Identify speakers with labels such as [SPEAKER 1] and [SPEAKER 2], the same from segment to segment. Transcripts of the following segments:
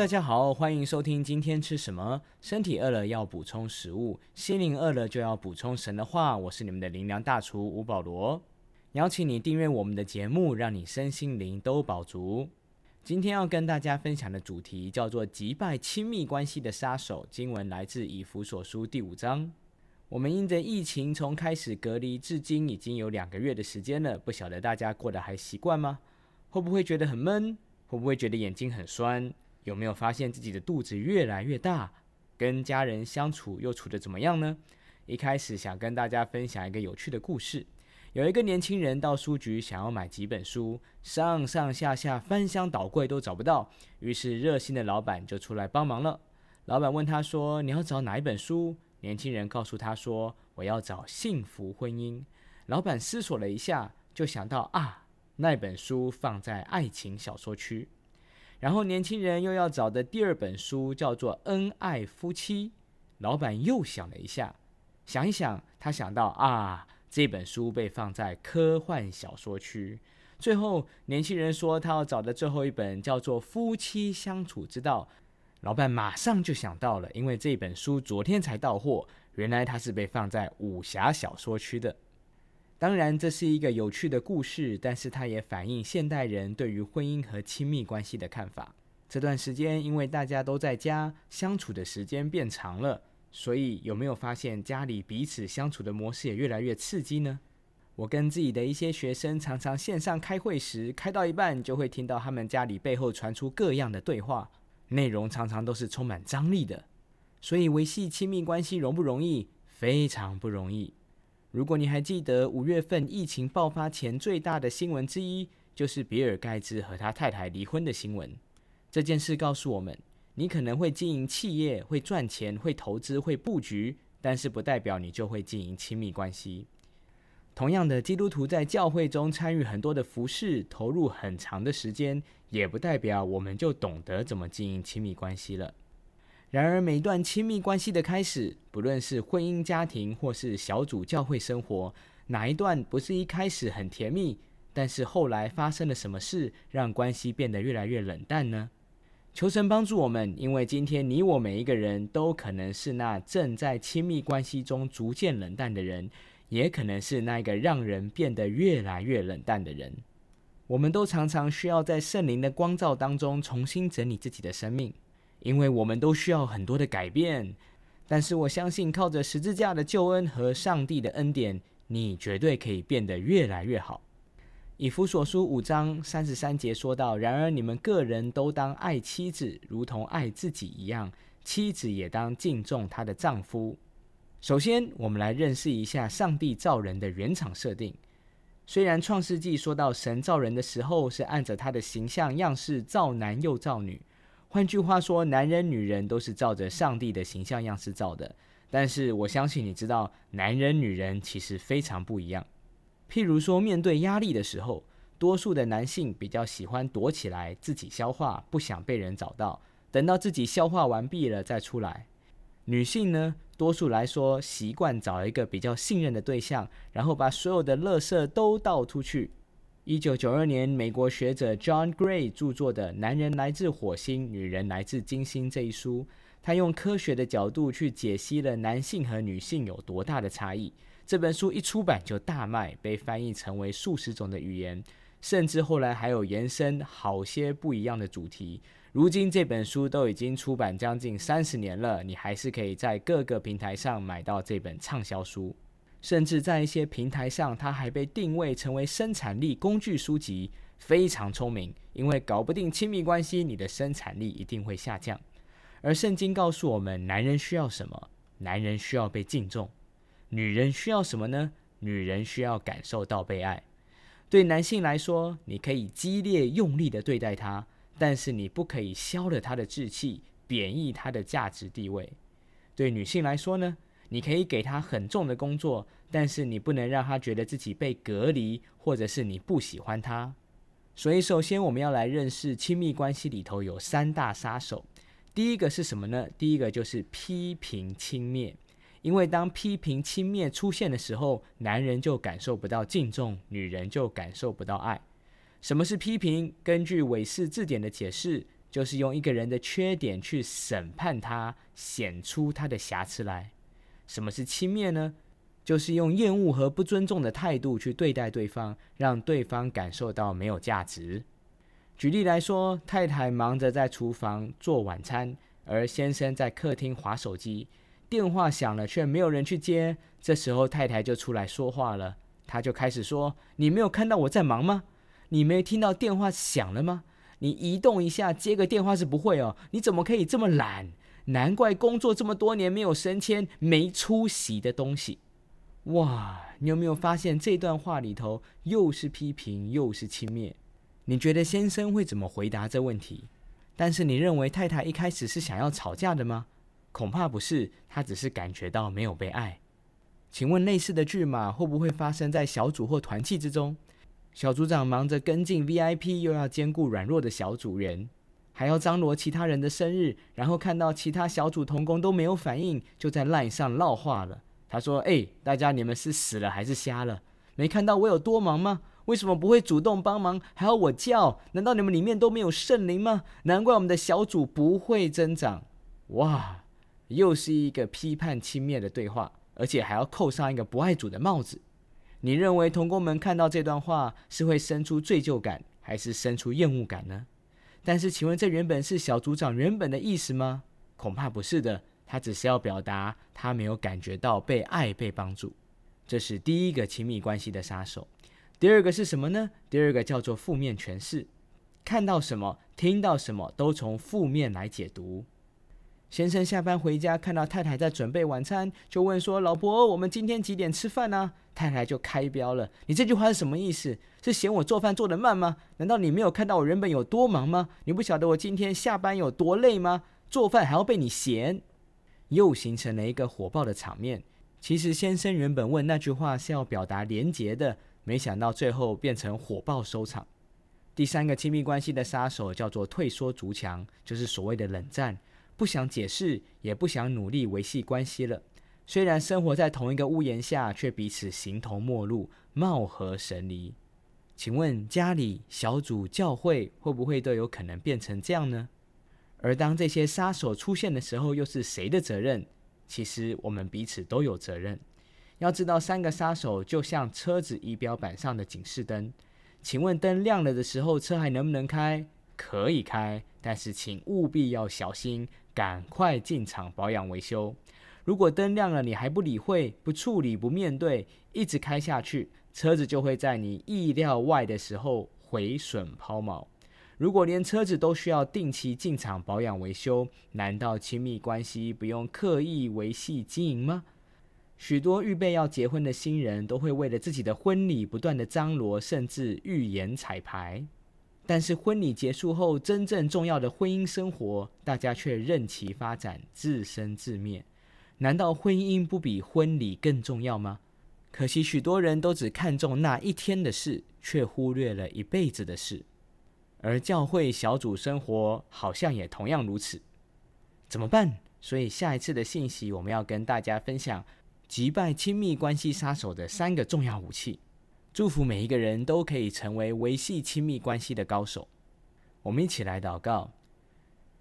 [SPEAKER 1] 大家好，欢迎收听今天吃什么。身体饿了要补充食物，心灵饿了就要补充神的话。我是你们的灵粮大厨吴保罗，邀请你订阅我们的节目，让你身心灵都饱足。今天要跟大家分享的主题叫做击败亲密关系的杀手。经文来自以弗所书第五章。我们因着疫情从开始隔离至今已经有两个月的时间了，不晓得大家过得还习惯吗？会不会觉得很闷？会不会觉得眼睛很酸？有没有发现自己的肚子越来越大？跟家人相处又处得怎么样呢？一开始想跟大家分享一个有趣的故事。有一个年轻人到书局想要买几本书，上上下下翻箱倒柜都找不到，于是热心的老板就出来帮忙了。老板问他说：“你要找哪一本书？”年轻人告诉他说：“我要找幸福婚姻。”老板思索了一下，就想到啊，那本书放在爱情小说区。然后年轻人又要找的第二本书叫做《恩爱夫妻》，老板又想了一下，想一想，他想到啊。这本书被放在科幻小说区。最后，年轻人说他要找的最后一本叫做《夫妻相处之道》。老板马上就想到了，因为这本书昨天才到货，原来它是被放在武侠小说区的。当然，这是一个有趣的故事，但是它也反映现代人对于婚姻和亲密关系的看法。这段时间，因为大家都在家，相处的时间变长了。所以有没有发现家里彼此相处的模式也越来越刺激呢？我跟自己的一些学生常常线上开会时，开到一半就会听到他们家里背后传出各样的对话，内容常常都是充满张力的。所以维系亲密关系容不容易？非常不容易。如果你还记得五月份疫情爆发前最大的新闻之一，就是比尔盖茨和他太太离婚的新闻。这件事告诉我们。你可能会经营企业，会赚钱，会投资，会布局，但是不代表你就会经营亲密关系。同样的，基督徒在教会中参与很多的服饰，投入很长的时间，也不代表我们就懂得怎么经营亲密关系了。然而，每一段亲密关系的开始，不论是婚姻家庭或是小组教会生活，哪一段不是一开始很甜蜜，但是后来发生了什么事，让关系变得越来越冷淡呢？求神帮助我们，因为今天你我每一个人都可能是那正在亲密关系中逐渐冷淡的人，也可能是那个让人变得越来越冷淡的人。我们都常常需要在圣灵的光照当中重新整理自己的生命，因为我们都需要很多的改变。但是我相信，靠着十字架的救恩和上帝的恩典，你绝对可以变得越来越好。以弗所书五章三十三节说到：“然而你们个人都当爱妻子，如同爱自己一样；妻子也当敬重她的丈夫。”首先，我们来认识一下上帝造人的原厂设定。虽然创世纪说到神造人的时候是按着他的形象样式造男又造女，换句话说，男人女人都是照着上帝的形象样式造的。但是我相信你知道，男人女人其实非常不一样。譬如说，面对压力的时候，多数的男性比较喜欢躲起来自己消化，不想被人找到，等到自己消化完毕了再出来。女性呢，多数来说习惯找一个比较信任的对象，然后把所有的垃圾都倒出去。一九九二年，美国学者 John Gray 著作的《男人来自火星，女人来自金星》这一书，他用科学的角度去解析了男性和女性有多大的差异。这本书一出版就大卖，被翻译成为数十种的语言，甚至后来还有延伸好些不一样的主题。如今这本书都已经出版将近三十年了，你还是可以在各个平台上买到这本畅销书，甚至在一些平台上，它还被定位成为生产力工具书籍，非常聪明。因为搞不定亲密关系，你的生产力一定会下降。而圣经告诉我们，男人需要什么？男人需要被敬重。女人需要什么呢？女人需要感受到被爱。对男性来说，你可以激烈用力的对待他，但是你不可以消了他的志气，贬义他的价值地位。对女性来说呢，你可以给他很重的工作，但是你不能让他觉得自己被隔离，或者是你不喜欢他。所以，首先我们要来认识亲密关系里头有三大杀手。第一个是什么呢？第一个就是批评轻蔑。因为当批评轻蔑出现的时候，男人就感受不到敬重，女人就感受不到爱。什么是批评？根据韦氏字典的解释，就是用一个人的缺点去审判他，显出他的瑕疵来。什么是轻蔑呢？就是用厌恶和不尊重的态度去对待对方，让对方感受到没有价值。举例来说，太太忙着在厨房做晚餐，而先生在客厅划手机，电话响了却没有人去接。这时候太太就出来说话了，她就开始说：“你没有看到我在忙吗？你没听到电话响了吗？你移动一下接个电话是不会哦，你怎么可以这么懒？难怪工作这么多年没有升迁，没出息的东西。”哇，你有没有发现这段话里头又是批评又是轻蔑？你觉得先生会怎么回答这问题？但是你认为太太一开始是想要吵架的吗？恐怕不是，她只是感觉到没有被爱。请问类似的剧码会不会发生在小组或团契之中？小组长忙着跟进 VIP，又要兼顾软弱的小组员，还要张罗其他人的生日，然后看到其他小组同工都没有反应，就在 LINE 上唠话了。他说：“哎，大家你们是死了还是瞎了？没看到我有多忙吗？为什么不会主动帮忙，还要我叫？难道你们里面都没有圣灵吗？难怪我们的小组不会增长。哇，又是一个批判轻蔑的对话，而且还要扣上一个不爱主的帽子。你认为同工们看到这段话是会生出罪疚感，还是生出厌恶感呢？但是，请问这原本是小组长原本的意思吗？恐怕不是的。”他只是要表达他没有感觉到被爱、被帮助，这是第一个亲密关系的杀手。第二个是什么呢？第二个叫做负面诠释，看到什么、听到什么都从负面来解读。先生下班回家，看到太太在准备晚餐，就问说：“老婆，我们今天几点吃饭呢？”太太就开标了：“你这句话是什么意思？是嫌我做饭做得慢吗？难道你没有看到我原本有多忙吗？你不晓得我今天下班有多累吗？做饭还要被你嫌。”又形成了一个火爆的场面。其实先生原本问那句话是要表达廉洁的，没想到最后变成火爆收场。第三个亲密关系的杀手叫做退缩逐强，就是所谓的冷战，不想解释，也不想努力维系关系了。虽然生活在同一个屋檐下，却彼此形同陌路，貌合神离。请问家里、小组、教会会不会都有可能变成这样呢？而当这些杀手出现的时候，又是谁的责任？其实我们彼此都有责任。要知道，三个杀手就像车子仪表板上的警示灯。请问，灯亮了的时候，车还能不能开？可以开，但是请务必要小心，赶快进厂保养维修。如果灯亮了，你还不理会、不处理、不面对，一直开下去，车子就会在你意料外的时候毁损抛锚。如果连车子都需要定期进厂保养维修，难道亲密关系不用刻意维系经营吗？许多预备要结婚的新人都会为了自己的婚礼不断的张罗，甚至预言彩排。但是婚礼结束后，真正重要的婚姻生活，大家却任其发展，自生自灭。难道婚姻不比婚礼更重要吗？可惜许多人都只看重那一天的事，却忽略了一辈子的事。而教会小组生活好像也同样如此，怎么办？所以下一次的信息，我们要跟大家分享击败亲密关系杀手的三个重要武器。祝福每一个人都可以成为维系亲密关系的高手。我们一起来祷告，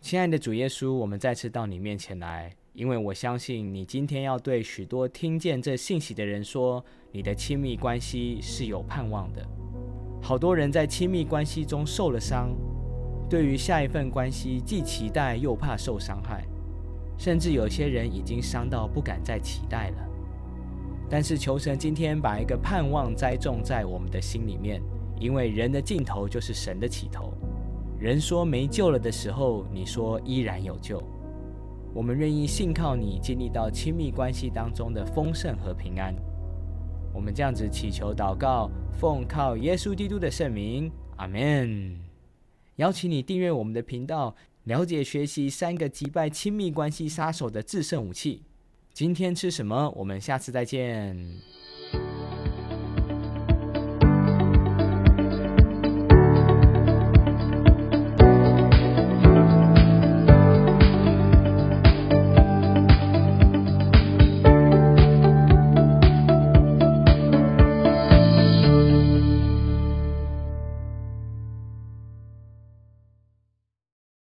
[SPEAKER 1] 亲爱的主耶稣，我们再次到你面前来，因为我相信你今天要对许多听见这信息的人说，你的亲密关系是有盼望的。好多人在亲密关系中受了伤，对于下一份关系既期待又怕受伤害，甚至有些人已经伤到不敢再期待了。但是求神今天把一个盼望栽种在我们的心里面，因为人的尽头就是神的起头。人说没救了的时候，你说依然有救。我们愿意信靠你，经历到亲密关系当中的丰盛和平安。我们这样子祈求祷告，奉靠耶稣基督的圣名，阿门。邀请你订阅我们的频道，了解学习三个击败亲密关系杀手的制胜武器。今天吃什么？我们下次再见。